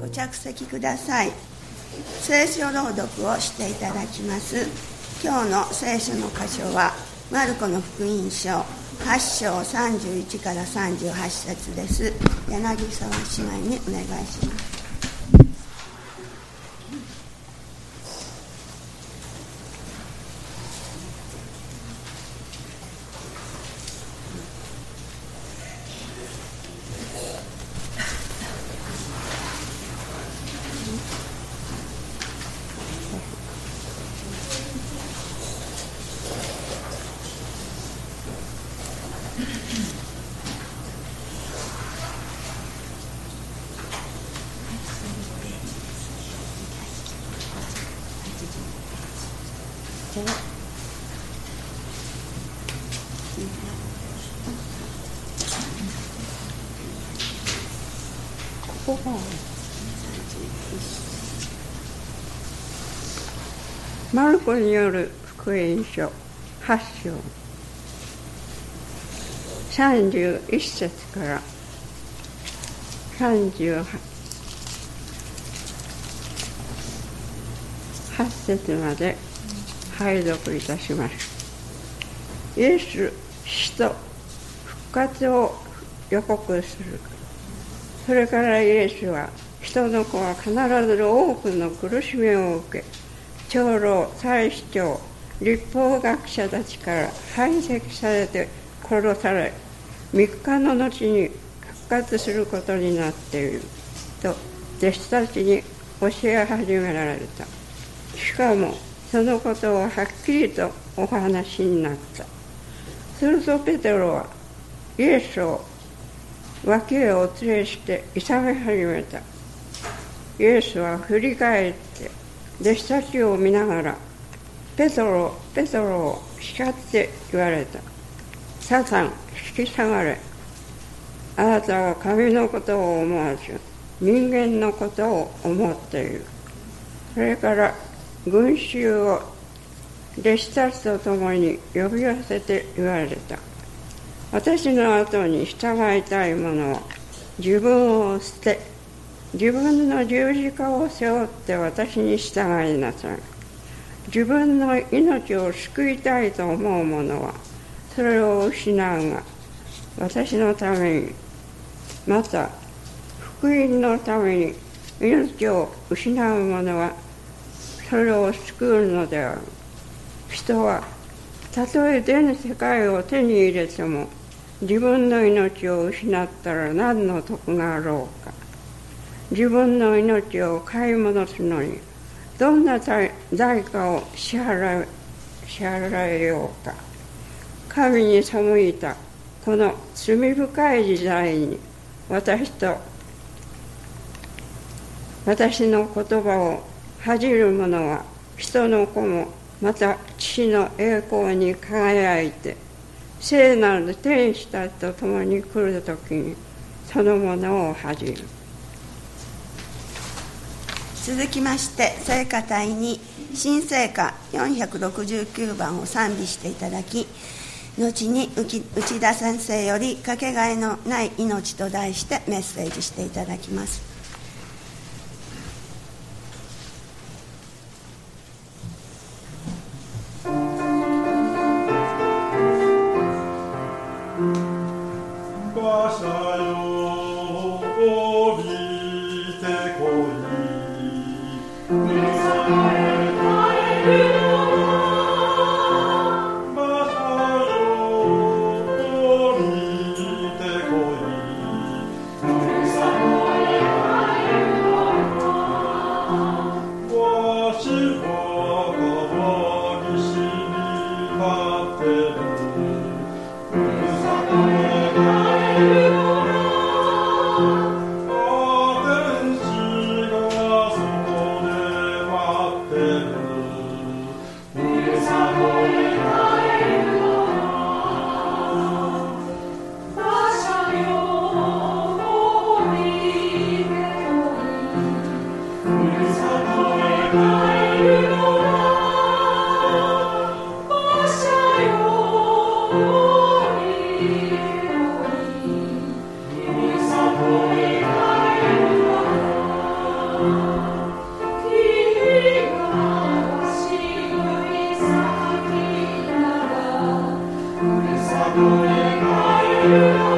ご着席ください。聖書朗読をしていただきます。今日の聖書の箇所はマルコの福音書8章31から38節です。柳沢姉妹にお願いします。ルコによる福音書8章。31節から。38節まで拝読いたします。イエス死と復活を予告する。それからイエスは人の子は必ず多くの苦しみを受け長老祭司長立法学者たちから排斥されて殺され3日の後に復活することになっていると弟子たちに教え始められた。しかもそのことをはっきりとお話になった。するとペテロはイエスを脇へお連れして勇め始めた。イエスは振り返って弟子たちを見ながらペトロペトロを叱って言われた。サタン引き下がれ。あなたは神のことを思わず人間のことを思っている。それから群衆を弟子たちと共に呼び寄せて言われた。私の後に従いたい者は自分を捨て自分の十字架を背負って私に従いなさい。自分の命を救いたいと思う者はそれを失うが私のためにまた福音のために命を失う者はそれを救うのである。人はたとえ全世界を手に入れても自分の命を失ったら何の得があろうか。自分の命を買い戻すのにどんな代価を支払支払えようか。神に背いたこの罪深い時代に私と私の言葉を恥じる者は人の子もまた父の栄光に輝いて聖なる天使たちと共に来る時にそのものを恥じる。続きまして聖歌隊に新聖歌469番を賛美していただき後に内田先生よりかけがえのない命と題してメッセージしていただきます。Saturday night.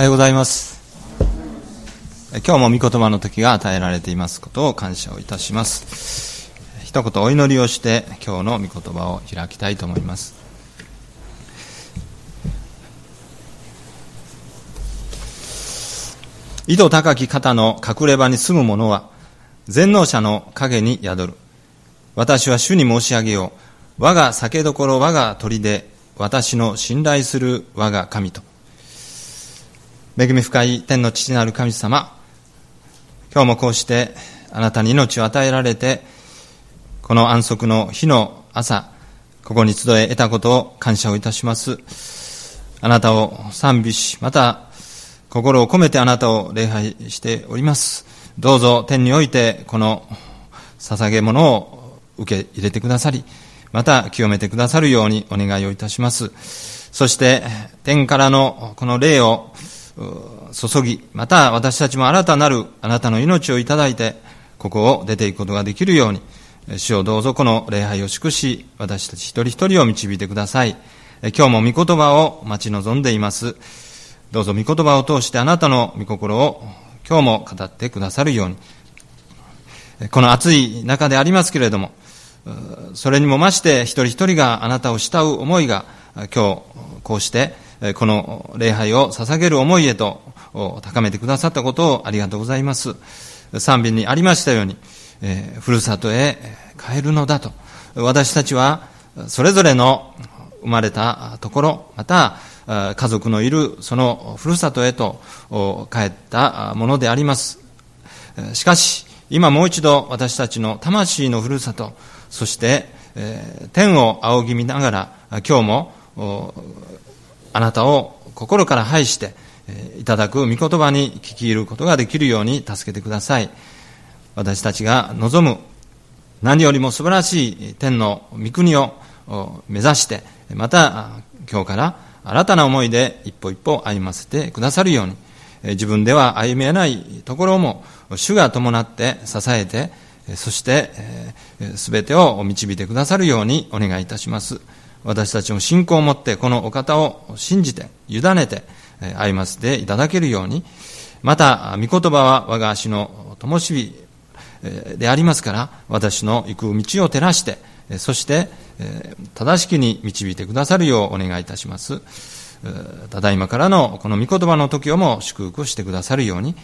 おはようございます。今日も御言葉の時が与えられていますことを感謝をいたします。一言お祈りをして今日の御言葉を開きたいと思います。井戸高き方の隠れ場に住む者は全能者の影に宿る。私は主に申し上げよう。我が酒どころ我が鳥で私の信頼する我が神と。恵み深い天の父なる神様、今日もこうしてあなたに命を与えられて、この安息の日の朝、ここに集え得たことを感謝をいたします。あなたを賛美し、また心を込めてあなたを礼拝しております。どうぞ天においてこの捧げ物を受け入れてくださり、また清めてくださるようにお願いをいたします。そして天からのこの霊を注ぎ、また私たちも新たなるあなたの命をいただいて、ここを出ていくことができるように、主をどうぞこの礼拝を祝し、私たち一人一人を導いてください。今日も御言葉を待ち望んでいます。どうぞ御言葉を通してあなたの御心を今日も語ってくださるように。この暑い中でありますけれども、それにも増して一人一人があなたを慕う思いが今日こうしてこの礼拝を捧げる思いへと高めてくださったことをありがとうございます。賛美にありましたように、えふるさとへ帰るのだと。私たちはそれぞれの生まれたところ、また家族のいるそのふるさとへと帰ったものであります。しかし、今もう一度私たちの魂のふるさと、そして、天を仰ぎ見ながら今日もあなたを心から拝していただく御言葉に聞き入ることができるように助けてください。私たちが望む何よりも素晴らしい天の御国を目指して、また今日から新たな思いで一歩一歩歩ませてくださるように、自分では歩めないところも主が伴って支えて、そして全てを導いてくださるようにお願いいたします。私たちも信仰を持ってこのお方を信じて、委ねて歩ませていただけるように、また、御言葉は我が足の灯火でありますから、私の行く道を照らして、そして、正しきに導いてくださるようお願いいたします。ただいまからのこの御言葉の時をも祝福してくださるように、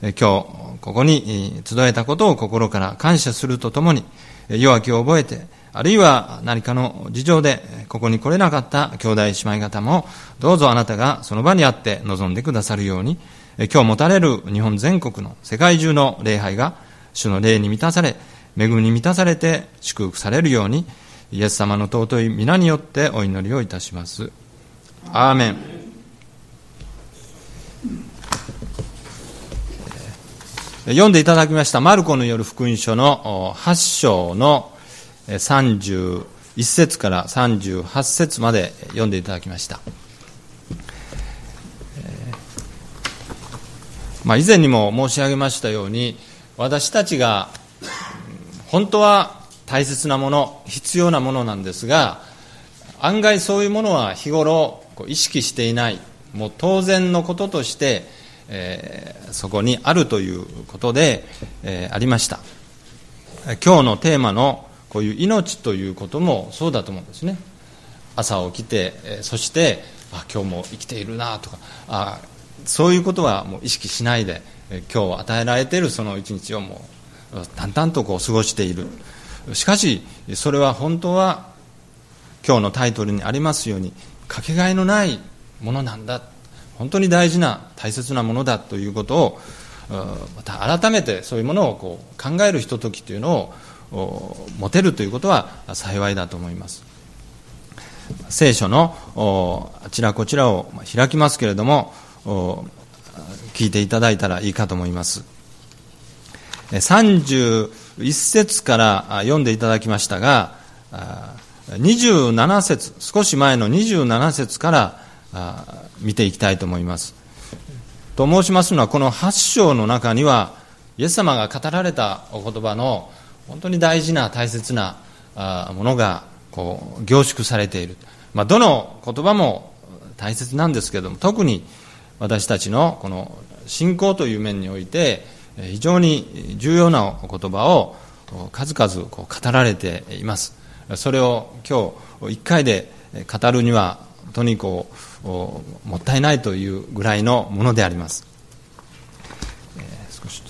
今日、ここに集えたことを心から感謝するとともに、弱きを覚えて、あるいは何かの事情でここに来れなかった兄弟姉妹方も、どうぞあなたがその場にあって望んでくださるように、今日持たれる日本全国の世界中の礼拝が主の霊に満たされ、恵みに満たされて祝福されるように、イエス様の尊い皆によってお祈りをいたします。アーメン。読んでいただきましたマルコのよる福音書の8章の31節から38節まで読んでいただきました。まあ、以前にも申し上げましたように私たちが本当は大切なもの必要なものなんですが案外そういうものは日頃意識していないもう当然のこととして、えー、そこにあるということで、えー、ありました今日のテーマのこういう命ということもそうだと思うんですね。朝起きて、そしてあ今日も生きているなとかあそういうことはもう意識しないで、今日与えられているその一日をもう淡々とこう過ごしている。しかしそれは本当は今日のタイトルにありますようにかけがえのないものなんだ。本当に大事な大切なものだということをまた改めてそういうものをこう考えるひとときというのを持てるということは幸いだと思います。聖書のあちらこちらを開きますけれども聞いていただいたらいいかと思います。31節から読んでいただきましたが27節少し前の27節から見ていきたいと思います。と申しますのはこの8章の中にはイエス様が語られたお言葉の本当に大事な大切なものがこう凝縮されている、まあ、どの言葉も大切なんですけれども特に私たちのこの信仰という面において非常に重要なお言葉を数々こう語られています。それを今日1回で語るには本当にこうもったいないというぐらいのものであります、えー、少し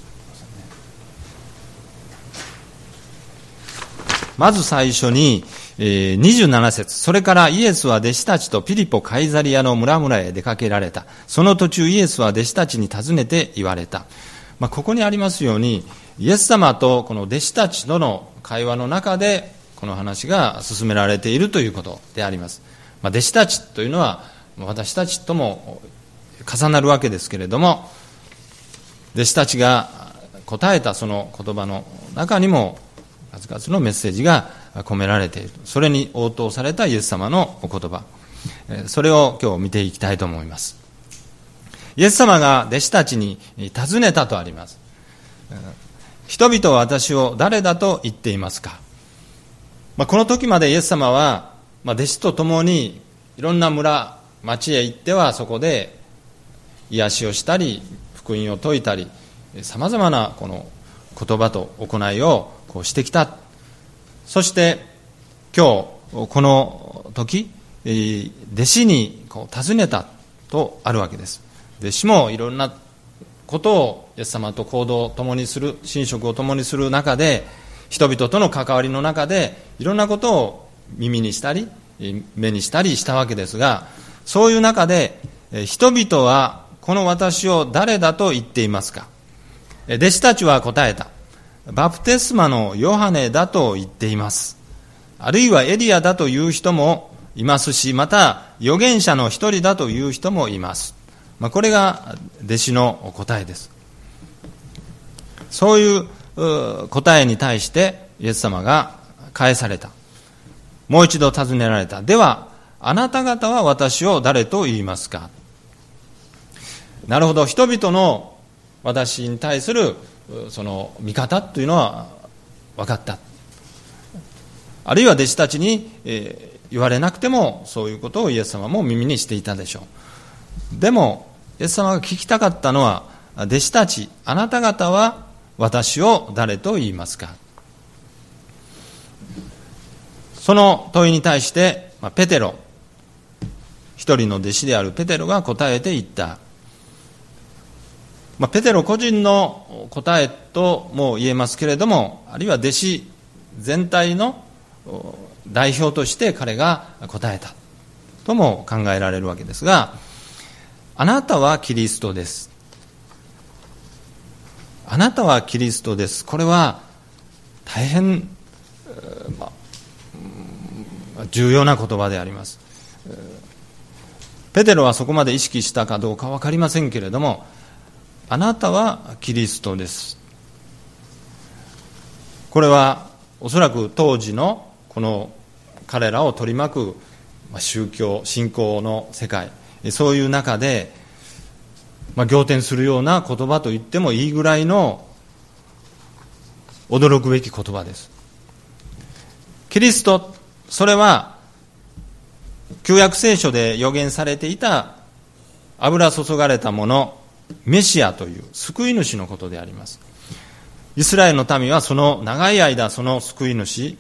まず最初に、えー、27節。それからイエスは弟子たちとピリポ・カイザリアの村々へ出かけられた。その途中イエスは弟子たちに尋ねて言われた、まあ、ここにありますようにイエス様とこの弟子たちとの会話の中でこの話が進められているということであります、まあ、弟子たちというのは私たちとも重なるわけですけれども弟子たちが答えたその言葉の中にも数々のメッセージが込められている。それに応答されたイエス様のお言葉。それを今日見ていきたいと思います。イエス様が弟子たちに尋ねたとあります。人々は私を誰だと言っていますか、まあ、この時までイエス様は、ま、弟子と共にいろんな村町へ行ってはそこで癒しをしたり福音を説いたりさまざまなこの言葉と行いをこうしてきた。そして今日この時弟子にこう尋ねたとあるわけです。弟子もいろんなことをイエス様と行動を共にする寝食を共にする中で人々との関わりの中でいろんなことを耳にしたり目にしたりしたわけですがそういう中で人々はこの私を誰だと言っていますか。弟子たちは答えた。バプテスマのヨハネだと言っています。あるいはエリアだという人もいますしまた預言者の一人だという人もいます、まあ、これが弟子の答えです。そういう答えに対してイエス様が返された。もう一度尋ねられた。ではあなた方は私を誰と言いますか？なるほど。人々の私に対するその見方というのは分かった。あるいは弟子たちに、言われなくてもそういうことをイエス様も耳にしていたでしょう。でもイエス様が聞きたかったのは弟子たちあなた方は私を誰と言いますか。その問いに対して、ま、ペテロ一人の弟子であるペテロが答えていった、まあ、ペテロ個人の答えとも言えますけれどもあるいは弟子全体の代表として彼が答えたとも考えられるわけですがあなたはキリストです。あなたはキリストです。これは大変、まあ、重要な言葉であります。ペテロはそこまで意識したかどうか分かりませんけれどもあなたはキリストです。これはおそらく当時のこの彼らを取り巻く宗教信仰の世界。そういう中でまあ、仰天するような言葉と言ってもいいぐらいの驚くべき言葉です。キリストそれは旧約聖書で予言されていた油注がれたもの。メシアという救い主のことであります。イスラエルの民はその長い間その救い主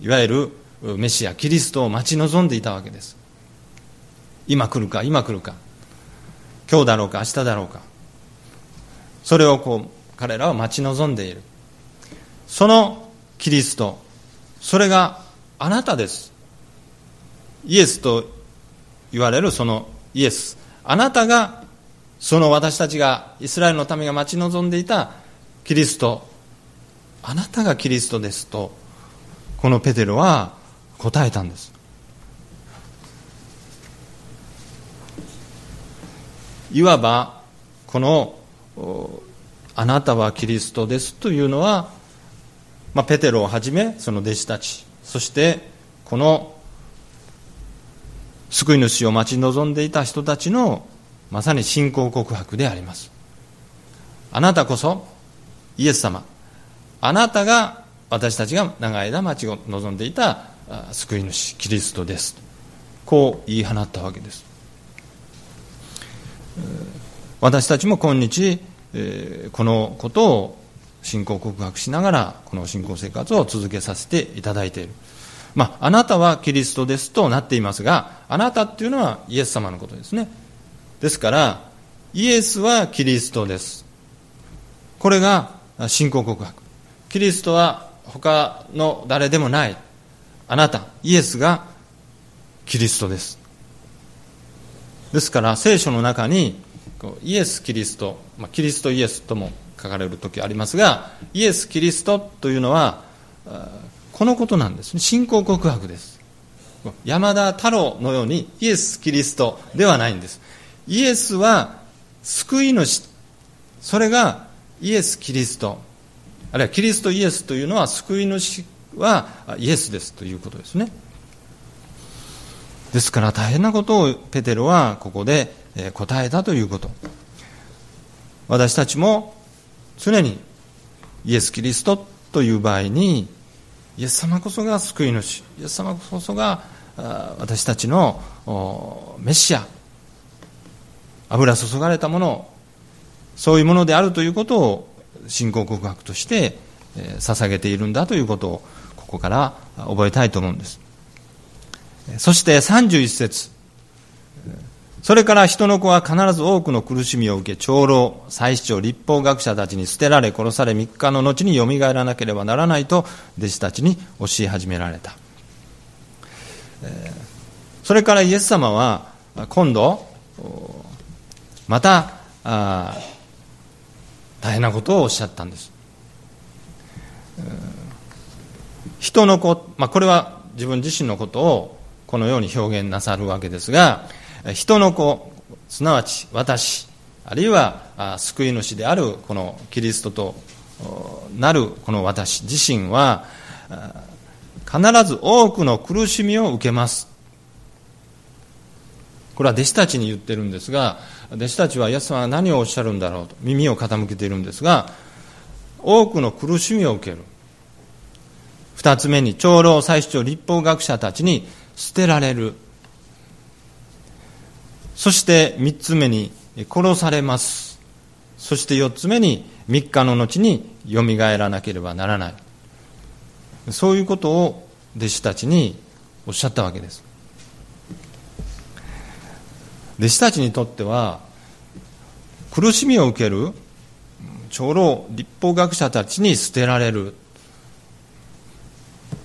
いわゆるメシアキリストを待ち望んでいたわけです。今来るか今来るか。今日だろうか明日だろうか。それをこう彼らは待ち望んでいる。そのキリストそれがあなたです。イエスと言われるそのイエス。あなたがその私たちがイスラエルの民が待ち望んでいたキリストあなたがキリストですとこのペテロは答えたんです。いわばこのあなたはキリストですというのは、まあ、ペテロをはじめその弟子たちそしてこの救い主を待ち望んでいた人たちのまさに信仰告白であります。あなたこそイエス様。あなたが私たちが長い間待ち望んでいた救い主キリストです。こう言い放ったわけです。私たちも今日このことを信仰告白しながらこの信仰生活を続けさせていただいている。まあ、あなたはキリストですとなっていますがあなたっていうのはイエス様のことですね。ですからイエスはキリストです。これが信仰告白。キリストは他の誰でもない。あなたイエスがキリストです。ですから聖書の中にイエス・キリスト、ま、キリスト・イエスとも書かれる時ありますがイエス・キリストというのはこのことなんですね。信仰告白です。山田太郎のようにイエス・キリストではないんです。イエスは救い主。それがイエス・キリスト。あるいはキリストイエスというのは救い主はイエスです。ということですね。ですから大変なことをペテロはここで答えたということ。私たちも常にイエス・キリストという場合にイエス様こそが救い主。イエス様こそが私たちのメシア。油注がれたものそういうものであるということを信仰告白として捧げているんだということをここから覚えたいと思うんです。そして31節。それから人の子は必ず多くの苦しみを受け長老祭司長立法学者たちに捨てられ殺され3日の後によみがえらなければならないと弟子たちに教え始められた。それからイエス様は今度また大変なことをおっしゃったんです。人の子、まあ、これは自分自身のことをこのように表現なさるわけですが人の子すなわち私あるいは救い主であるこのキリストとなるこの私自身は必ず多くの苦しみを受けます。これは弟子たちに言ってるんですが弟子たちはイエス様は何をおっしゃるんだろうと耳を傾けているんですが多くの苦しみを受ける。二つ目に長老祭司長立法学者たちに捨てられる。そして三つ目に殺されます。そして四つ目に三日の後によみがえらなければならない。そういうことを弟子たちにおっしゃったわけです。弟子たちにとっては苦しみを受ける長老立法学者たちに捨てられる。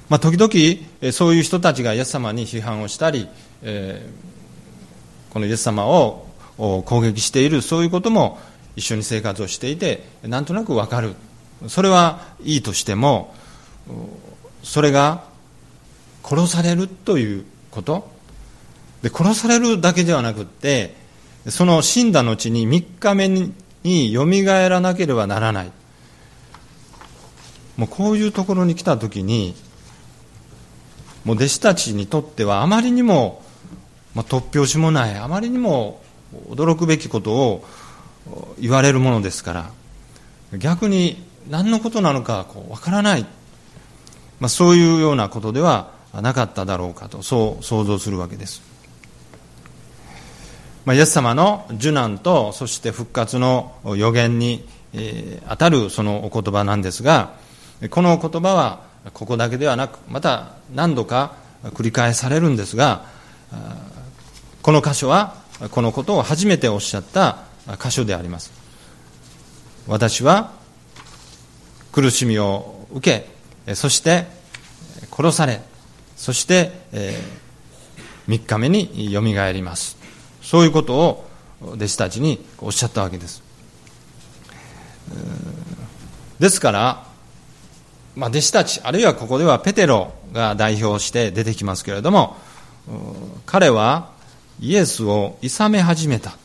まあ、時々そういう人たちがイエス様に批判をしたり、えー、このイエス様を攻撃しているそういうことも一緒に生活をしていてなんとなくわかる。それはいいとしてもそれが殺されるということ。で殺されるだけではなくってその死んだ後に3日目によみがえらなければならない。もうこういうところに来た時にもう弟子たちにとってはあまりにも、まあ、突拍子もないあまりにも驚くべきことを言われるものですから逆に何のことなのかこう分からない、まあ、そういうようなことではなかっただろうかとそう想像するわけです、まあ、イエス様の受難とそして復活の予言に、えー、当たるそのお言葉なんですがこの言葉はここだけではなくまた何度か繰り返されるんですがこの箇所はこのことを初めておっしゃった箇所であります。私は苦しみを受けそして殺されそして、3日目によみがえります。そういうことを弟子たちにおっしゃったわけです。ですから、まあ、弟子たちあるいはここではペテロが代表して出てきますけれども彼はイエスを諌め始めた。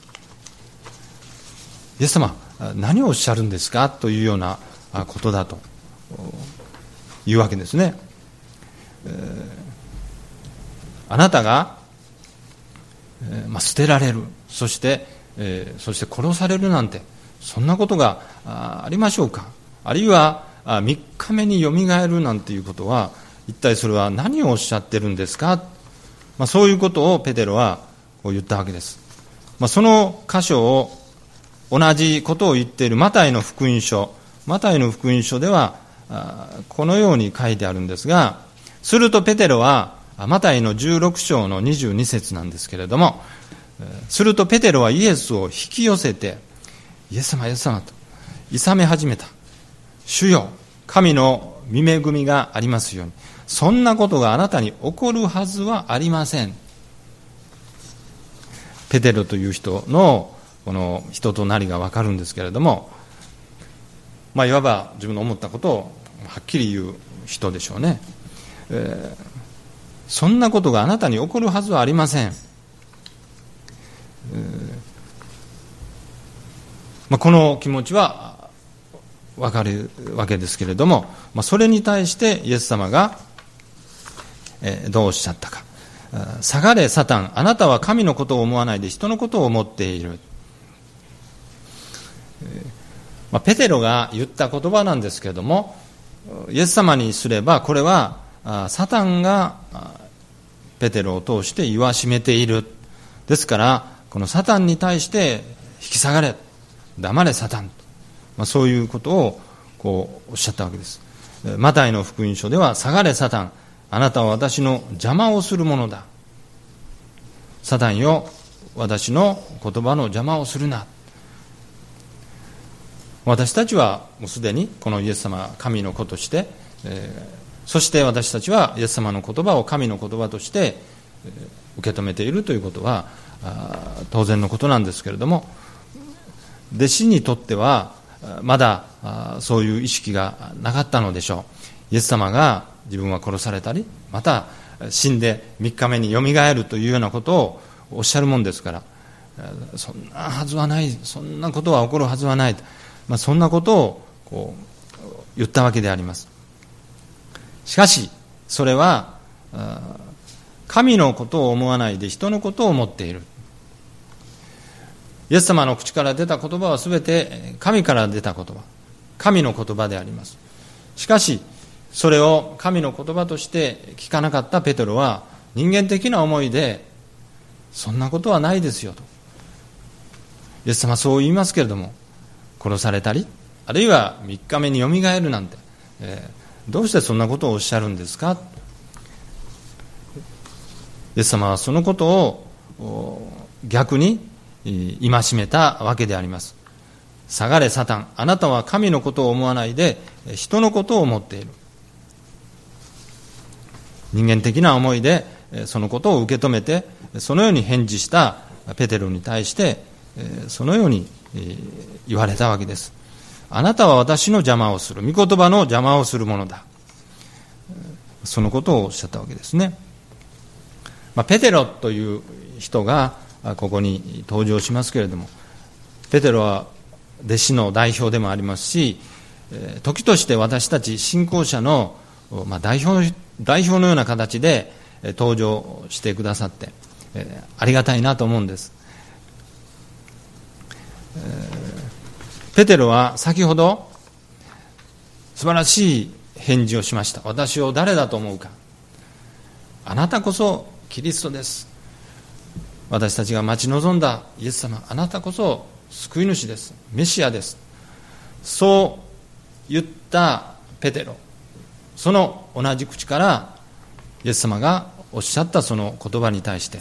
イエス様何をおっしゃるんですか？というようなことだというわけですね、あなたが、まあ、捨てられる。そして、え、そして殺されるなんてそんなことがありましょうか。あるいは3日目によみがえるなんていうことは一体それは何をおっしゃってるんですか、まあ、そういうことをペテロはこう言ったわけです、まあ、その箇所を同じことを言っているマタイの福音書。マタイの福音書ではこのように書いてあるんですがするとペテロはマタイの16章の22節なんですけれどもするとペテロはイエスを引き寄せてイエス様イエス様と諌め始めた。主よ神の見恵みがありますように。そんなことがあなたに起こるはずはありません。ペテロという人のこの人となりが分かるんですけれども、まあ、いわば自分の思ったことをはっきり言う人でしょうね、えー、そんなことがあなたに起こるはずはありません、まあ、この気持ちは分かるわけですけれども、まあ、それに対してイエス様が、どうおっしゃったか。下がれサタンあなたは神のことを思わないで人のことを思っている。まあ、ペテロが言った言葉なんですけれどもイエス様にすればこれはサタンがペテロを通して言わしめている。ですからこのサタンに対して引き下がれ。黙れサタン、まあ、そういうことをこうおっしゃったわけです。マタイの福音書では下がれサタン。あなたは私の邪魔をするものだ。サタンよ私の言葉の邪魔をするな。私たちはもうすでにこのイエス様神の子として、え、そして私たちはイエス様の言葉を神の言葉として、受け止めているということは当然のことなんですけれども弟子にとってはまだそういう意識がなかったのでしょう。イエス様が自分は殺されたりまた死んで3日目によみがえるというようなことをおっしゃるもんですからそんなはずはないそんなことは起こるはずはないまあ、そんなことをこう言ったわけであります。しかしそれは神のことを思わないで人のことを思っている。イエス様の口から出た言葉は全て神から出た言葉。神の言葉であります。しかしそれを神の言葉として聞かなかったペトロは人間的な思いでそんなことはないですよと。イエス様はそう言いますけれども殺されたりあるいは3日目によみがえるなんて、え、どうしてそんなことをおっしゃるんですか？イエス様はそのことを逆に戒めたわけであります。下がれサタンあなたは神のことを思わないで人のことを思っている。人間的な思いでそのことを受け止めてそのように返事したペテロに対してそのように言われたわけです。あなたは私の邪魔をする、御言葉の邪魔をするものだ。そのことをおっしゃったわけですね。まあ、ペテロという人がここに登場しますけれども、ペテロは弟子の代表でもありますし、時として私たち信仰者の、ま、代表代表のような形で登場してくださって、ありがたいなと思うんです。ペテロは先ほど素晴らしい返事をしました。私を誰だと思うか。あなたこそキリストです。私たちが待ち望んだイエス様。あなたこそ救い主です。メシアです。そう言ったペテロ。その同じ口からイエス様がおっしゃったその言葉に対して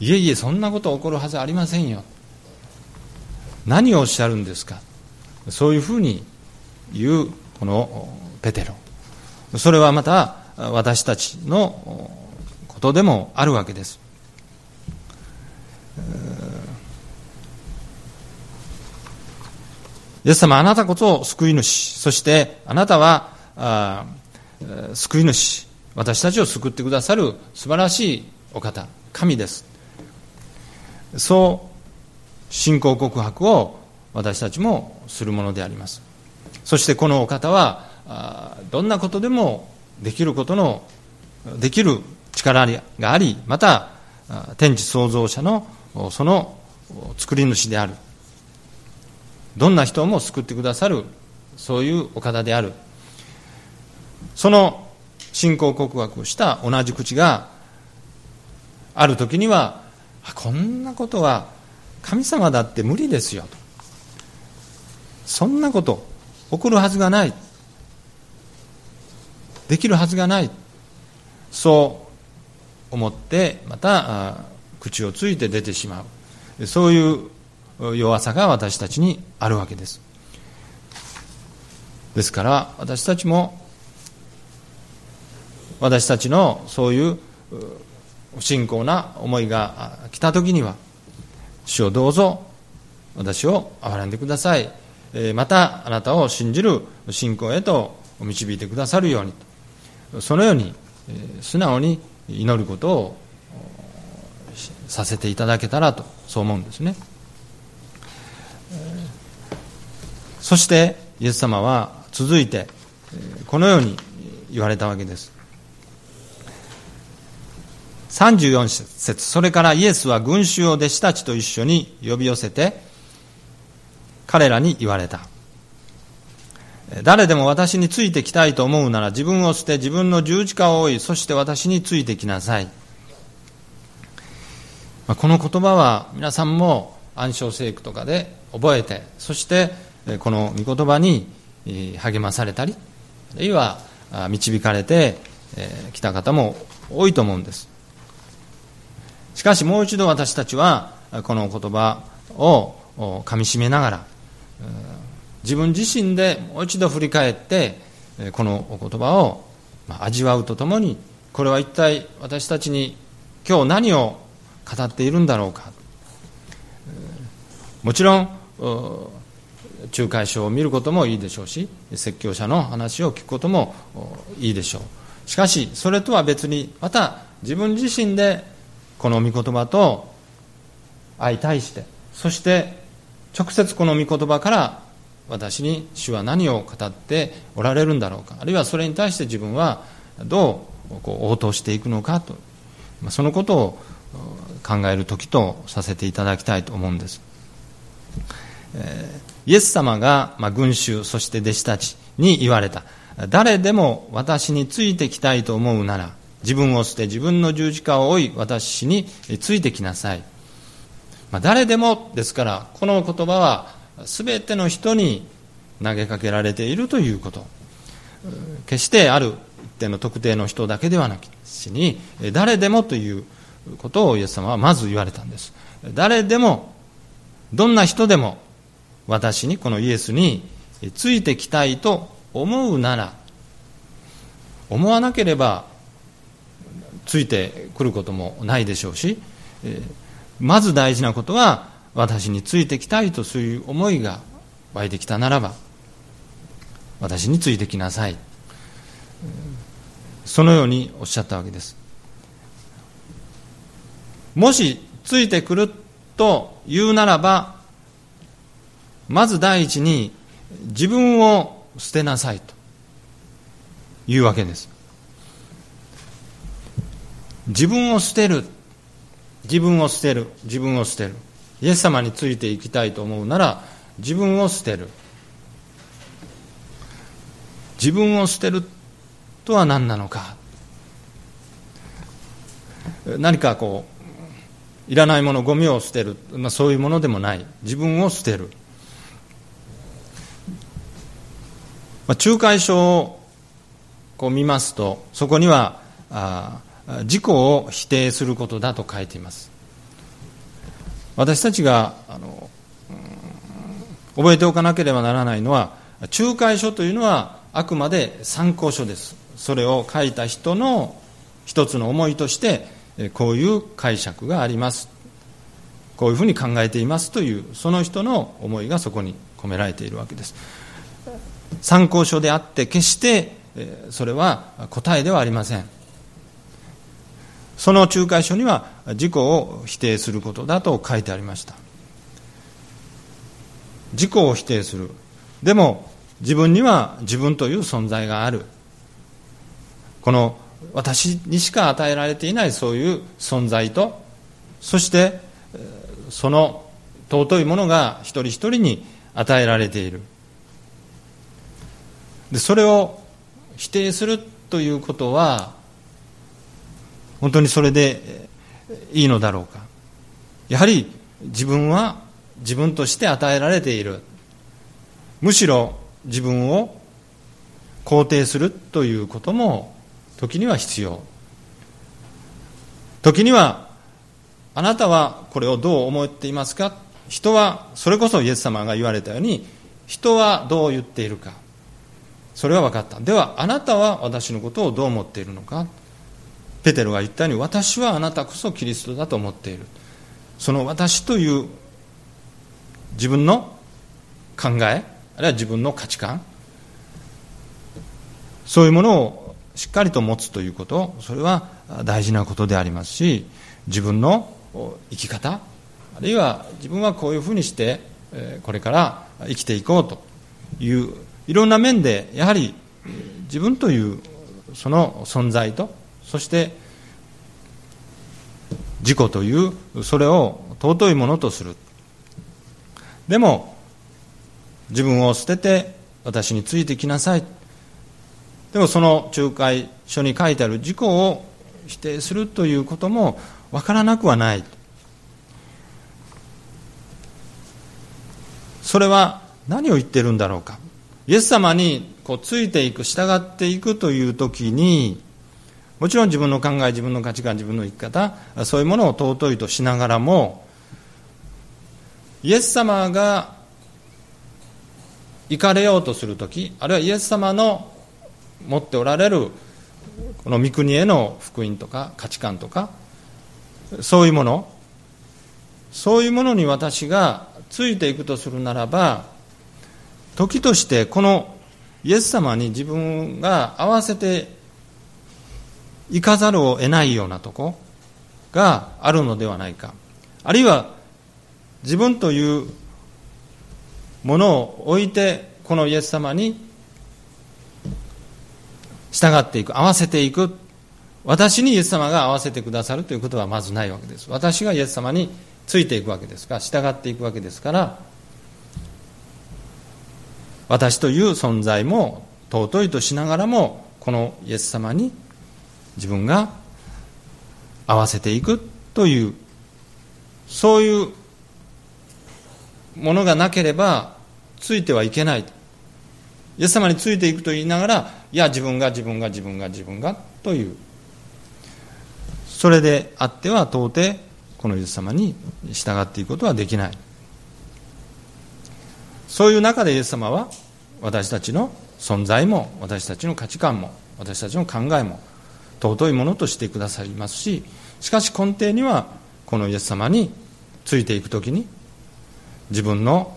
いえいえそんなこと起こるはずありませんよ。何をおっしゃるんですか？そういうふうに言うこのペテロ。それはまた私たちのことでもあるわけです。イエス様あなたこそ救い主。そしてあなたはあ救い主。私たちを救ってくださる素晴らしいお方神です。そう信仰告白を私たちもするものであります。そしてこのお方はどんなことでもできることのできる力がありまた天地創造者のその作り主である。どんな人も救ってくださるそういうお方である。その信仰告白をした同じ口がある時にはこんなことは神様だって無理ですよと。そんなこと起こるはずがない。できるはずがない。そう思ってまた口をついて出てしまう。そういう弱さが私たちにあるわけです。ですから私たちも私たちのそういう不信仰な思いが来た時には主をどうぞ私を憐れんでください。またあなたを信じる信仰へと導いてくださるようにそのように素直に祈ることをさせていただけたらとそう思うんですね。そしてイエス様は続いてこのように言われたわけです。34節それからイエスは群衆を弟子たちと一緒に呼び寄せて彼らに言われた。誰でも私についてきたいと思うなら自分を捨て自分の十字架を追いそして私についてきなさい。この言葉は皆さんも暗唱聖句とかで覚えてそしてこの御言葉に励まされたりあるいは導かれてきた方も多いと思うんです。しかしもう一度私たちはこの言葉をかみしめながら自分自身でもう一度振り返ってこのお言葉を味わうとともにこれは一体私たちに今日何を語っているんだろうか。もちろん仲介書を見ることもいいでしょうし説教者の話を聞くこともいいでしょう。しかしそれとは別にまた自分自身でこの御言葉と相対してそして直接この御言葉から私に主は何を語っておられるんだろうか。あるいはそれに対して自分はどうこう応答していくのかと。そのことを考える時とさせていただきたいと思うんです、イエス様が、ま群衆そして弟子たちに言われた。誰でも私についてきたいと思うなら自分を捨て自分の十字架を追い私についてきなさい、まあ、誰でもですからこの言葉は全ての人に投げかけられているということ。決してある一定の特定の人だけではなくしに誰でもということをイエス様はまず言われたんです。誰でもどんな人でも私にこのイエスについてきたいと思うなら思わなければついてくることもないでしょうしまず大事なことは私についてきたいとそういう思いが湧いてきたならば私についてきなさい。そのようにおっしゃったわけです。もしついてくると言うならばまず第一に自分を捨てなさいというわけです。自分を捨てる。自分を捨てる。自分を捨てる。イエス様についていきたいと思うなら自分を捨てる。自分を捨てるとは何なのか。何かこういらないものゴミを捨てる、まあ、そういうものでもない。自分を捨てる、まあ、仲介書をこう見ますとそこにはあ自己を否定することだと書いています。私たちがあの覚えておかなければならないのは仲介書というのはあくまで参考書です。それを書いた人の一つの思いとしてこういう解釈があります。こういうふうに考えていますというその人の思いがそこに込められているわけです。参考書であって決してそれは答えではありません。その仲介書には自己を否定することだと書いてありました。自己を否定する。でも自分には自分という存在がある。この私にしか与えられていないそういう存在とそしてその尊いものが一人一人に与えられている。でそれを否定するということは本当にそれでいいのだろうか。やはり自分は自分として与えられている。むしろ自分を肯定するということも時には必要。時にはあなたはこれをどう思っていますか？人はそれこそイエス様が言われたように人はどう言っているか。それは分かった。ではあなたは私のことをどう思っているのか？ペテロが言ったように私はあなたこそキリストだと思っている。その私という自分の考えあるいは自分の価値観そういうものをしっかりと持つということそれは大事なことでありますし自分の生き方あるいは自分はこういうふうにしてこれから生きていこうといういろんな面でやはり自分というその存在とそして自己というそれを尊いものとする。でも自分を捨てて私についてきなさい。でもその仲介書に書いてある自己を否定するということもわからなくはない。それは何を言ってるんだろうか。イエス様にこうついていく従っていくという時にもちろん自分の考え自分の価値観自分の生き方そういうものを尊いとしながらもイエス様が行かれようとする時あるいはイエス様の持っておられるこの御国への福音とか価値観とかそういうものそういうものに私がついていくとするならば時としてこのイエス様に自分が合わせて行かざるを得ないようなとこがあるのではないか。あるいは自分というものを置いてこのイエス様に従っていく合わせていく。私にイエス様が合わせてくださるということはまずないわけです。私がイエス様についていくわけですか。ら従っていくわけですから私という存在も尊いとしながらもこのイエス様に自分が合わせていくというそういうものがなければついてはいけない。イエス様についていくと言いながらいや自分が自分が自分が自分がという。それであっては到底このイエス様に従っていくことはできない。そういう中でイエス様は私たちの存在も私たちの価値観も私たちの考えも尊いものとしてくださいますししかし根底にはこのイエス様についていく時に自分の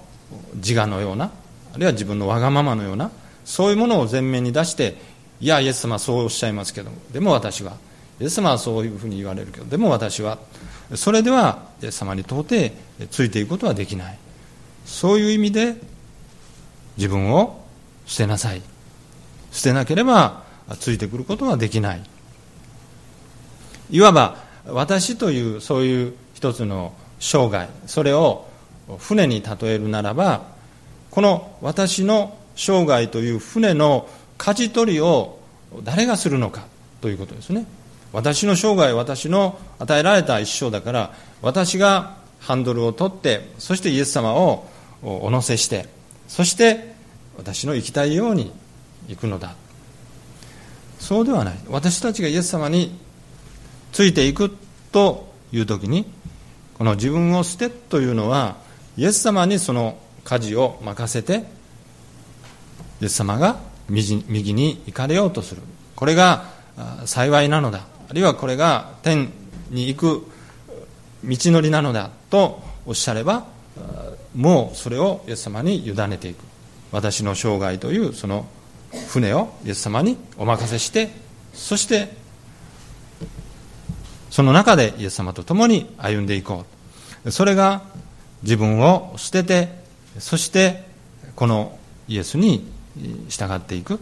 自我のようなあるいは自分のわがままのようなそういうものを前面に出していやイエス様そうおっしゃいますけどでも私はイエス様はそういうふうに言われるけどでも私はそれではイエス様に到底ついていくことはできない。そういう意味で自分を捨てなさい。捨てなければついてくることはできない。いわば私というそういう一つの生涯それを船に例えるならばこの私の生涯という船の舵取りを誰がするのかということですね。私の生涯私の与えられた一生だから私がハンドルを取ってそしてイエス様をお乗せしてそして私の生きたいように行くのだ。そうではない。私たちがイエス様についていくという時にこの自分を捨てというのはイエス様にその舵を任せてイエス様が右に行かれようとする。これが幸いなのだ。あるいはこれが天に行く道のりなのだ。とおっしゃればもうそれをイエス様に委ねていく。私の生涯というその船をイエス様にお任せしてそしてその中でイエス様と共に歩んでいこう。それが自分を捨ててそしてこのイエスに従っていく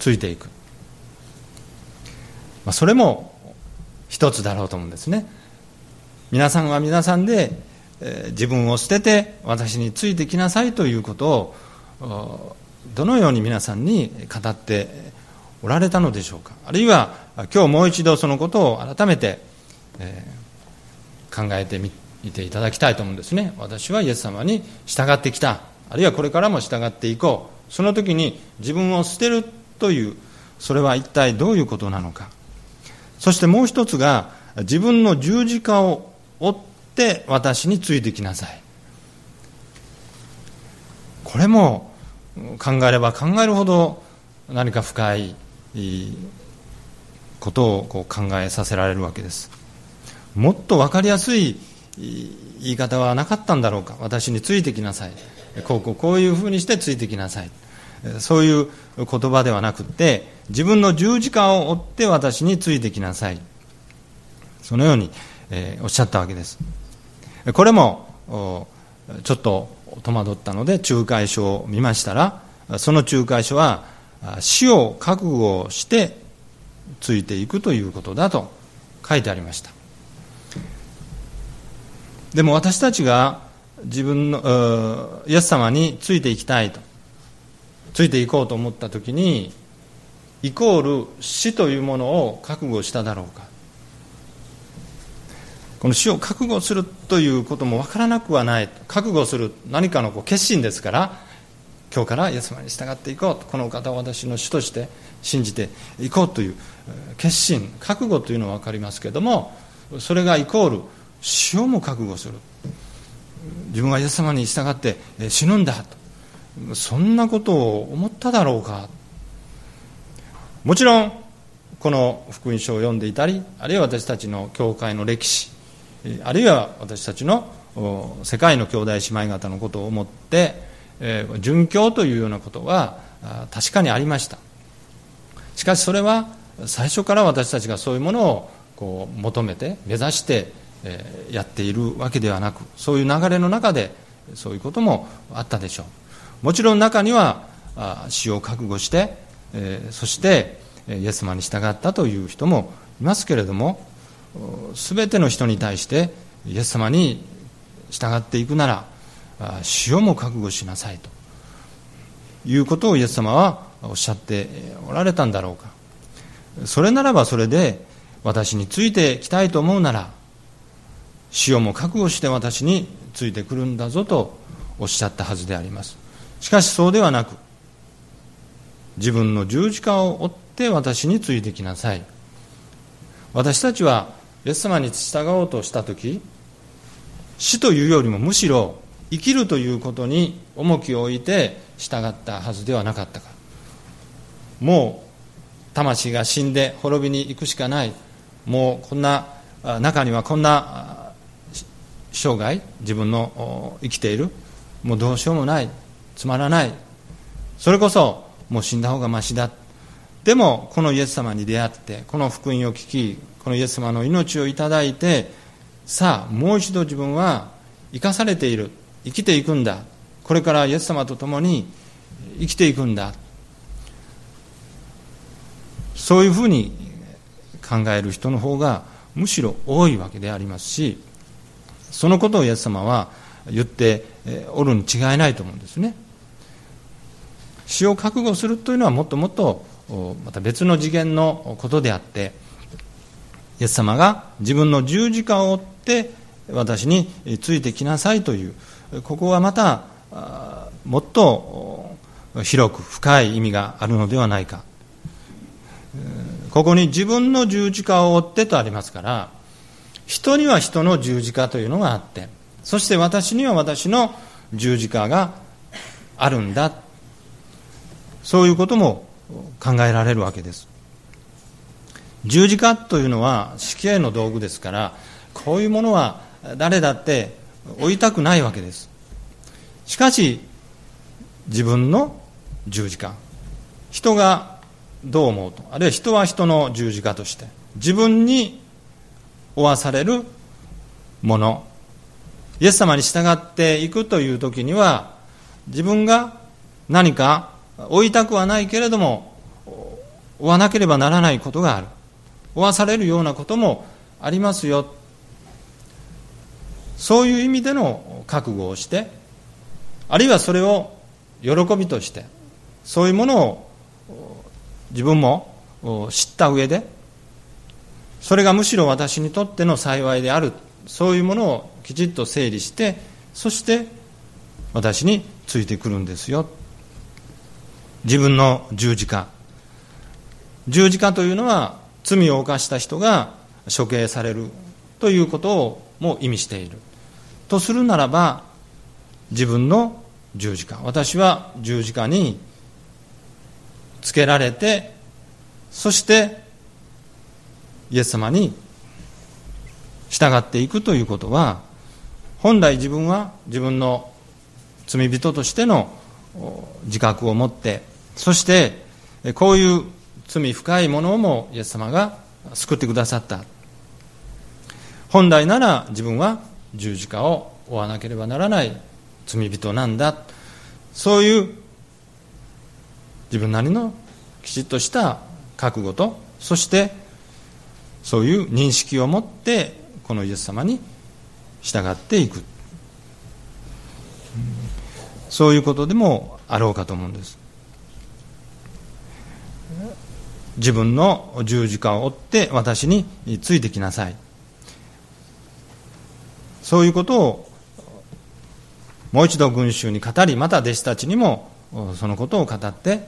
ついていく、まあ、それも一つだろうと思うんですね。皆さんは皆さんで、え自分を捨てて私についてきなさいということをどのように皆さんに語っておられたのでしょうか。あるいは今日もう一度そのことを改めて、えー、考えてみていただきたいと思うんですね。私はイエス様に従ってきた。あるいはこれからも従っていこう。その時に自分を捨てるというそれは一体どういうことなのか。そしてもう一つが自分の十字架を追って私についてきなさい。これも考えれば考えるほど何か深いことをこう考えさせられるわけです。もっと分かりやすい言い方はなかったんだろうか。私についてきなさい。こうこうこういうふうにしてついてきなさい。そういう言葉ではなくて自分の十字架を追って私についてきなさい。そのように、えー、おっしゃったわけです。これもちょっと戸惑ったので仲介書を見ましたらその仲介書は死を覚悟してついていくということだと書いてありました。でも私たちが自分のイエス様についていきたいとついていこうと思った時にイコール死というものを覚悟しただろうか。この死を覚悟するということも分からなくはない覚悟する何かのこう決心ですから今日からイエス様に従っていこうと。この方を私の主として信じていこうという決心覚悟というのは分かりますけれどもそれがイコール死をも覚悟する。自分はイエス様に従って死ぬんだ。とそんなことを思っただろうか。もちろんこの福音書を読んでいたりあるいは私たちの教会の歴史あるいは私たちの世界の兄弟姉妹方のことを思って殉教というようなことは確かにありました。しかしそれは最初から私たちがそういうものをこう求めて目指してやっているわけではなくそういう流れの中でそういうこともあったでしょう。もちろん中には死を覚悟してそしてイエス様に従ったという人もいますけれども全ての人に対してイエス様に従っていくなら死をも覚悟しなさいと。いうことをイエス様はおっしゃっておられたんだろうか。それならばそれで私についてきたいと思うなら死をも覚悟して私についてくるんだぞとおっしゃったはずであります。しかしそうではなく自分の十字架を追って私についてきなさい。私たちはイエス様に従おうとした時死というよりもむしろ生きるということに重きを置いて従ったはずではなかったか。もう魂が死んで滅びに行くしかない。もうこんな中にはこんな生涯自分の生きている。もうどうしようもない。つまらない。それこそもう死んだ方がましだ。でもこのイエス様に出会ってこの福音を聞きこのイエス様の命をいただいてさあもう一度自分は生かされている。生きていくんだ。これからイエス様と共に生きていくんだ。そういうふうに考える人の方がむしろ多いわけでありますしそのことをイエス様は言っておるに違いないと思うんですね。死を覚悟するというのはもっともっとまた別の次元のことであってイエス様が自分の十字架を追って私についてきなさいというここはまたもっと広く深い意味があるのではないか。ここに自分の十字架を追ってとありますから人には人の十字架というのがあってそして私には私の十字架があるんだ。そういうことも考えられるわけです。十字架というのは死刑の道具ですからこういうものは誰だって追いたくないわけです。しかし自分の十字架人がどう思うとあるいは人は人の十字架として自分に負わされるもの。イエス様に従っていくという時には自分が何か追いたくはないけれども追わなければならないことがある。追わされるようなこともありますよ。そういう意味での覚悟をしてあるいはそれを喜びとしてそういうものを自分も知った上でそれがむしろ私にとっての幸いである。そういうものをきちっと整理してそして私についてくるんですよ。自分の十字架。十字架というのは罪を犯した人が処刑されるということをも意味している。とするならば自分の十字架。私は十字架につけられてそしてイエス様に従っていくということは本来自分は自分の罪人としての自覚を持ってそしてこういう罪深いものもイエス様が救ってくださった。本来なら自分は十字架を負わなければならない罪人なんだ。そういう自分なりのきちっとした覚悟とそしてそういう認識を持ってこのイエス様に従っていく。そういうことでもあろうかと思うんです。自分の十字架を追って私についてきなさい。そういうことをもう一度群衆に語りまた弟子たちにもそのことを語って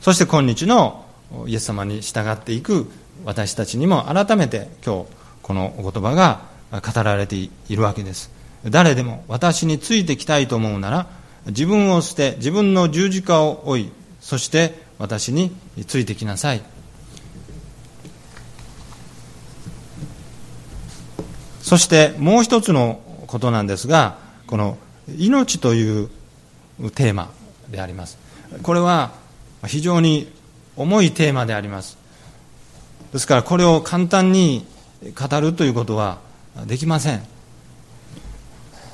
そして今日のイエス様に従っていく。私たちにも改めて今日このお言葉が語られているわけです。誰でも私についてきたいと思うなら自分を捨て自分の十字架を追いそして私についてきなさい。そしてもう一つのことなんですがこの命というテーマであります。これは非常に重いテーマであります。ですからこれを簡単に語るということはできません。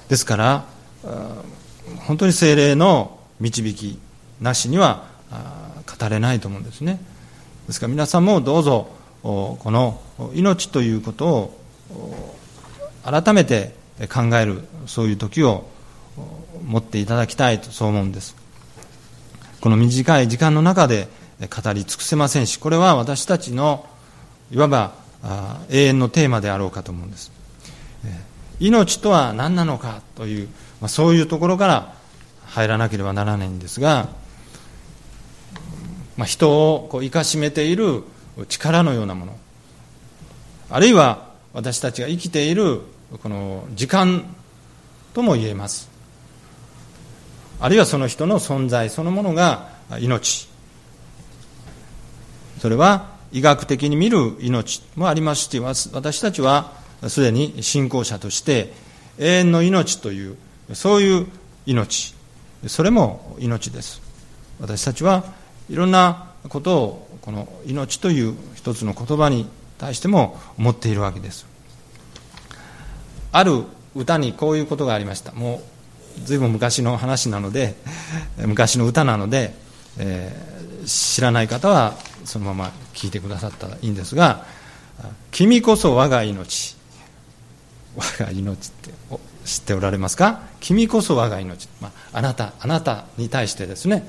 ですから本当に精霊の導きなしには語れないと思うんですね。ですから皆さんもどうぞこの命ということを改めて考えるそういう時を持っていただきたいとそう思うんです。この短い時間の中で語り尽くせませんしこれは私たちのいわば永遠のテーマであろうかと思うんです。命とは何なのかという、まあ、そういうところから入らなければならないんですが、まあ、人をこう生かしめている力のようなものあるいは私たちが生きているこの時間とも言えます。あるいはその人の存在そのものが命。それは医学的に見る命もありますし私たちはすでに信仰者として永遠の命というそういう命。それも命です。私たちはいろんなことをこの命という一つの言葉に対しても思っているわけです。ある歌にこういうことがありました。もう随分昔の話なので昔の歌なので、えー、知らない方はそのまま聞いてくださったらいいんですが「君こそ我が命」我が命って知っておられますか？君こそ我が命、まあ、あなたあなたに対してですね、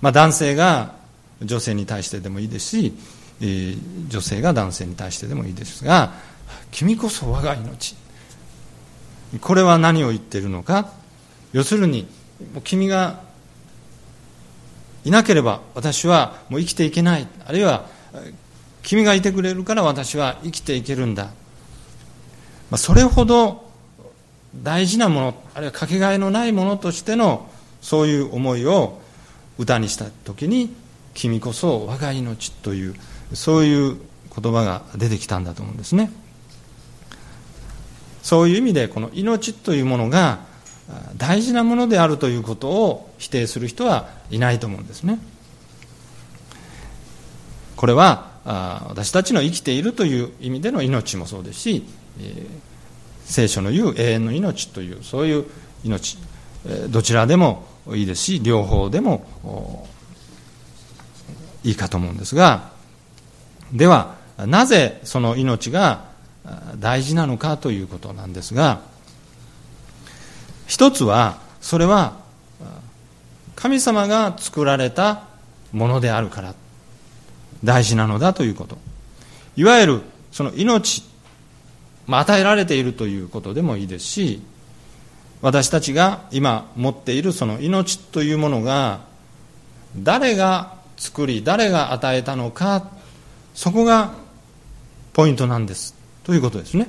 まあ、男性が女性に対してでもいいですし、女性が男性に対してでもいいですが君こそ我が命。これは何を言っているのか？要するに君がいなければ私はもう生きていけない。あるいは君がいてくれるから私は生きていけるんだ、まあ、それほど大事なものあるいはかけがえのないものとしてのそういう思いを歌にした時に「君こそ我が命」というそういう言葉が出てきたんだと思うんですね。そういう意味でこの命というものが大事なものであるということを否定する人はいないと思うんですね。これは私たちの生きているという意味での命もそうですし、えー、聖書の言う永遠の命というそういう命えどちらでもいいですし両方でもいいかと思うんですがではなぜその命が大事なのかということなんですが一つはそれは神様が作られたものであるから大事なのだということ。いわゆるその命、まあ、与えられているということでもいいですし私たちが今持っているその命というものが誰が作り誰が与えたのかそこがポイントなんです。ということですね。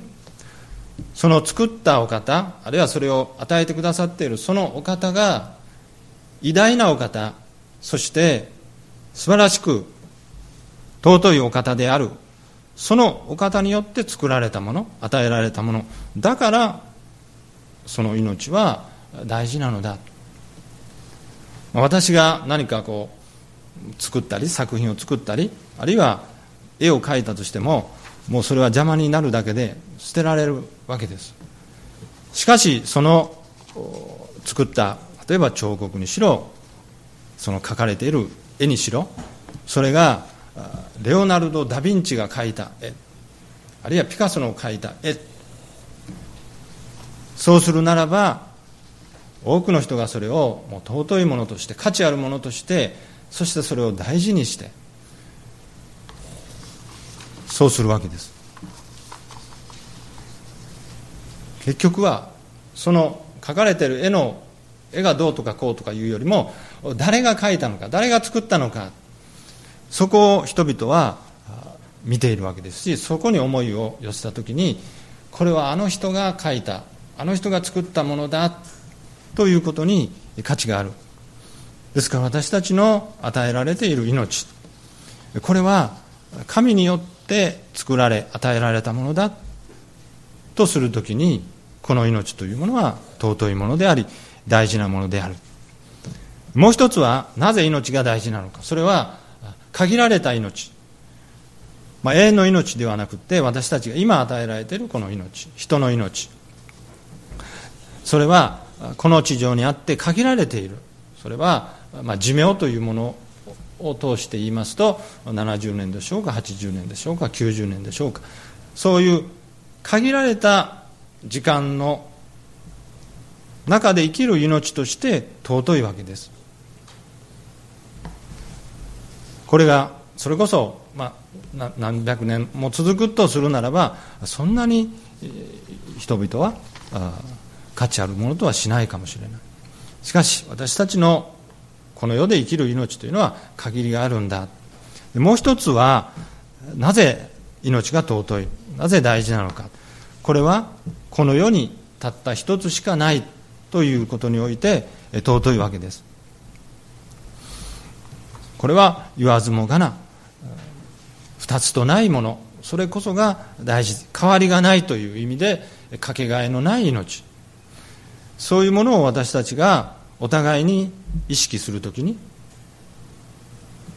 その作ったお方あるいはそれを与えてくださっているそのお方が偉大なお方そして素晴らしく尊いお方である。そのお方によって作られたもの与えられたもの。だからその命は大事なのだ。私が何かこう作ったり作品を作ったりあるいは絵を描いたとしてももうそれは邪魔になるだけで捨てられるわけです。しかしその作った例えば彫刻にしろその描かれている絵にしろそれがレオナルド・ダ・ヴィンチが描いた絵。あるいはピカソの描いた絵。そうするならば多くの人がそれをもう尊いものとして価値あるものとしてそしてそれを大事にしてそうするわけです。結局はその描かれてる絵の絵がどうとかこうとかいうよりも誰が描いたのか誰が作ったのかそこを人々は見ているわけですしそこに思いを寄せた時にこれはあの人が描いたあの人が作ったものだということに価値がある。ですから私たちの与えられている命。これは神によって作られ与えられたものだとするときにこの命というものは尊いものであり大事なものである。もう一つはなぜ命が大事なのか。それは限られた命、まあ、永遠の命ではなくて私たちが今与えられているこの命。人の命。それはこの地上にあって限られている。それは、まあ、寿命というものを通して言いますと70年でしょうか80年でしょうか90年でしょうか。そういう限られた時間の中で生きる命として尊いわけです。これがそれこそ、まあ、何百年も続くとするならばそんなに人々は価値あるものとはしないかもしれない。しかし私たちのこの世で生きる命というのは限りがあるんだ。もう一つはなぜ命が尊いなぜ大事なのか。これはこの世にたった一つしかないということにおいて尊いわけです。これは言わずもがな二つとないものそれこそが大事変わりがないという意味でかけがえのない命。そういうものを私たちがお互いに意識するときに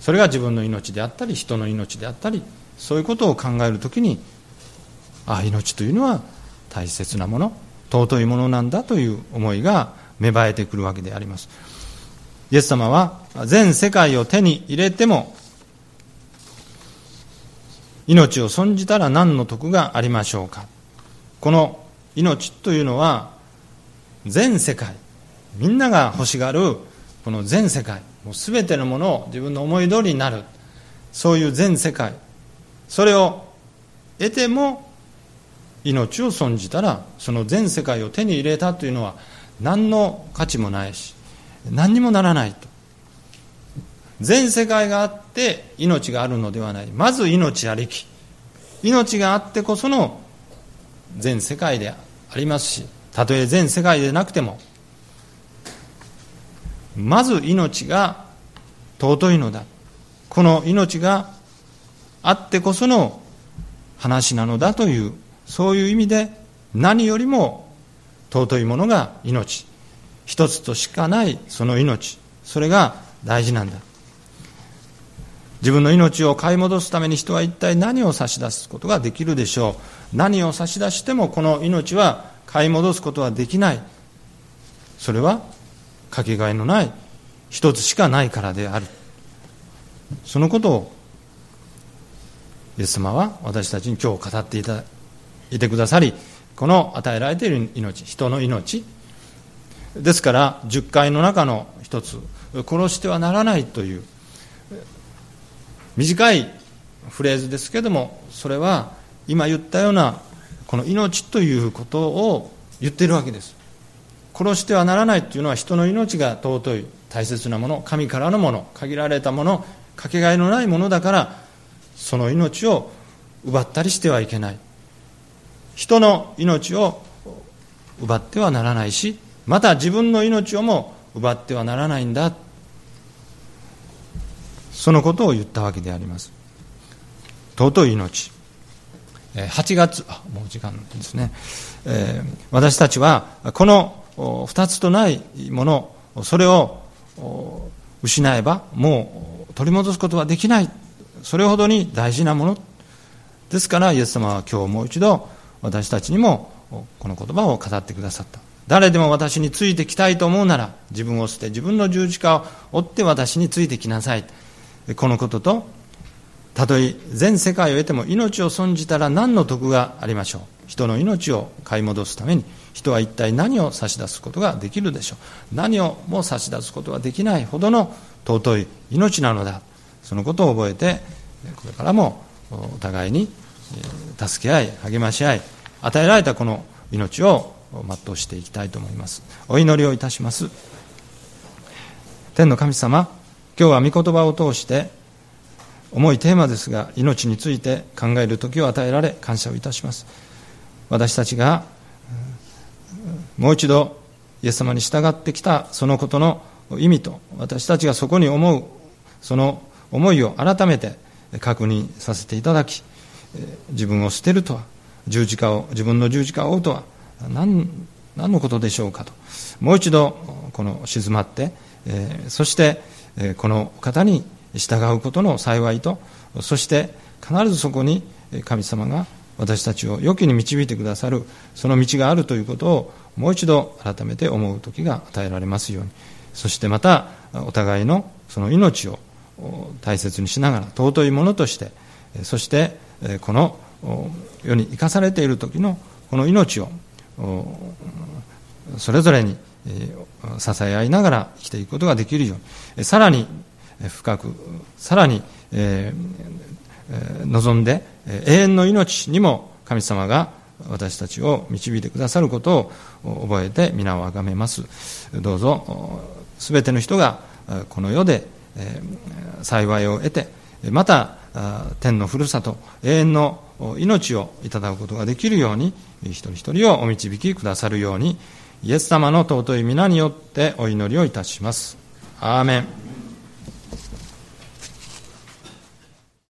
それが自分の命であったり人の命であったりそういうことを考えるときにああ命というのは大切なもの尊いものなんだという思いが芽生えてくるわけであります。イエス様は全世界を手に入れても命を損じたら何の得がありましょうか。この命というのは全世界みんなが欲しがるこの全世界もう全てのものを自分の思い通りになるそういう全世界それを得ても命を損じたらその全世界を手に入れたというのは何の価値もないし何にもならないと。全世界があって命があるのではない。まず命ありき。命があってこその全世界でありますしたとえ全世界でなくても。まず命が尊いのだ。この命があってこその話なのだというそういう意味で何よりも尊いものが命。一つとしかないその命。それが大事なんだ。自分の命を買い戻すために人は一体何を差し出すことができるでしょう。何を差し出してもこの命は買い戻すことはできない。それはかけがえのない。一つしかないからである。そのことをイエス様は私たちに今日語っていただいてくださりこの与えられている命人の命ですから10回の中の一つ殺してはならないという短いフレーズですけれどもそれは今言ったようなこの命ということを言っているわけです。殺してはならないというのは人の命が尊い大切なもの神からのもの限られたものかけがえのないものだからその命を奪ったりしてはいけない。人の命を奪ってはならないしまた自分の命をも奪ってはならないんだ。そのことを言ったわけであります。尊い命。8月あもう時間ですね、えー、私たちはこの2つとないものそれを失えばもう取り戻すことはできない。それほどに大事なもの。ですからイエス様は今日もう一度私たちにもこの言葉を語ってくださった。誰でも私についてきたいと思うなら自分を捨て自分の十字架を追って私についてきなさい。このこととたとえ全世界を得ても命を損じたら何の得がありましょう。人の命を買い戻すために人は一体何を差し出すことができるでしょう。何をも差し出すことができないほどの尊い命なのだ。そのことを覚えてこれからもお互いに助け合い励まし合い与えられたこの命を全うしていきたいと思います。お祈りをいたします。天の神様今日は御言葉を通して重いテーマですが命について考える時を与えられ感謝をいたします。私たちがもう一度イエス様に従ってきたそのことの意味と私たちがそこに思うその思いを改めて確認させていただき自分を捨てるとは十字架を自分の十字架を追うとは何何のことでしょうかと。もう一度この静まって、えー、そして、えー、この方に従うことの幸いとそして必ずそこに神様が私たちを良きに導いてくださるその道があるということをもう一度改めて思う時が与えられますように。そしてまたお互いのその命を大切にしながら尊いものとしてそしてこの世に生かされている時のこの命をそれぞれに支え合いながら生きていくことができるようにさらに深くさらに望んで永遠の命にも神様が私たちを導いてくださることを覚えて皆をあがめます。どうぞすべての人がこの世で幸いを得てまた天のふるさと永遠の命をいただくことができるように一人一人をお導きくださるようにイエス様の尊い皆によってお祈りをいたします。アーメン。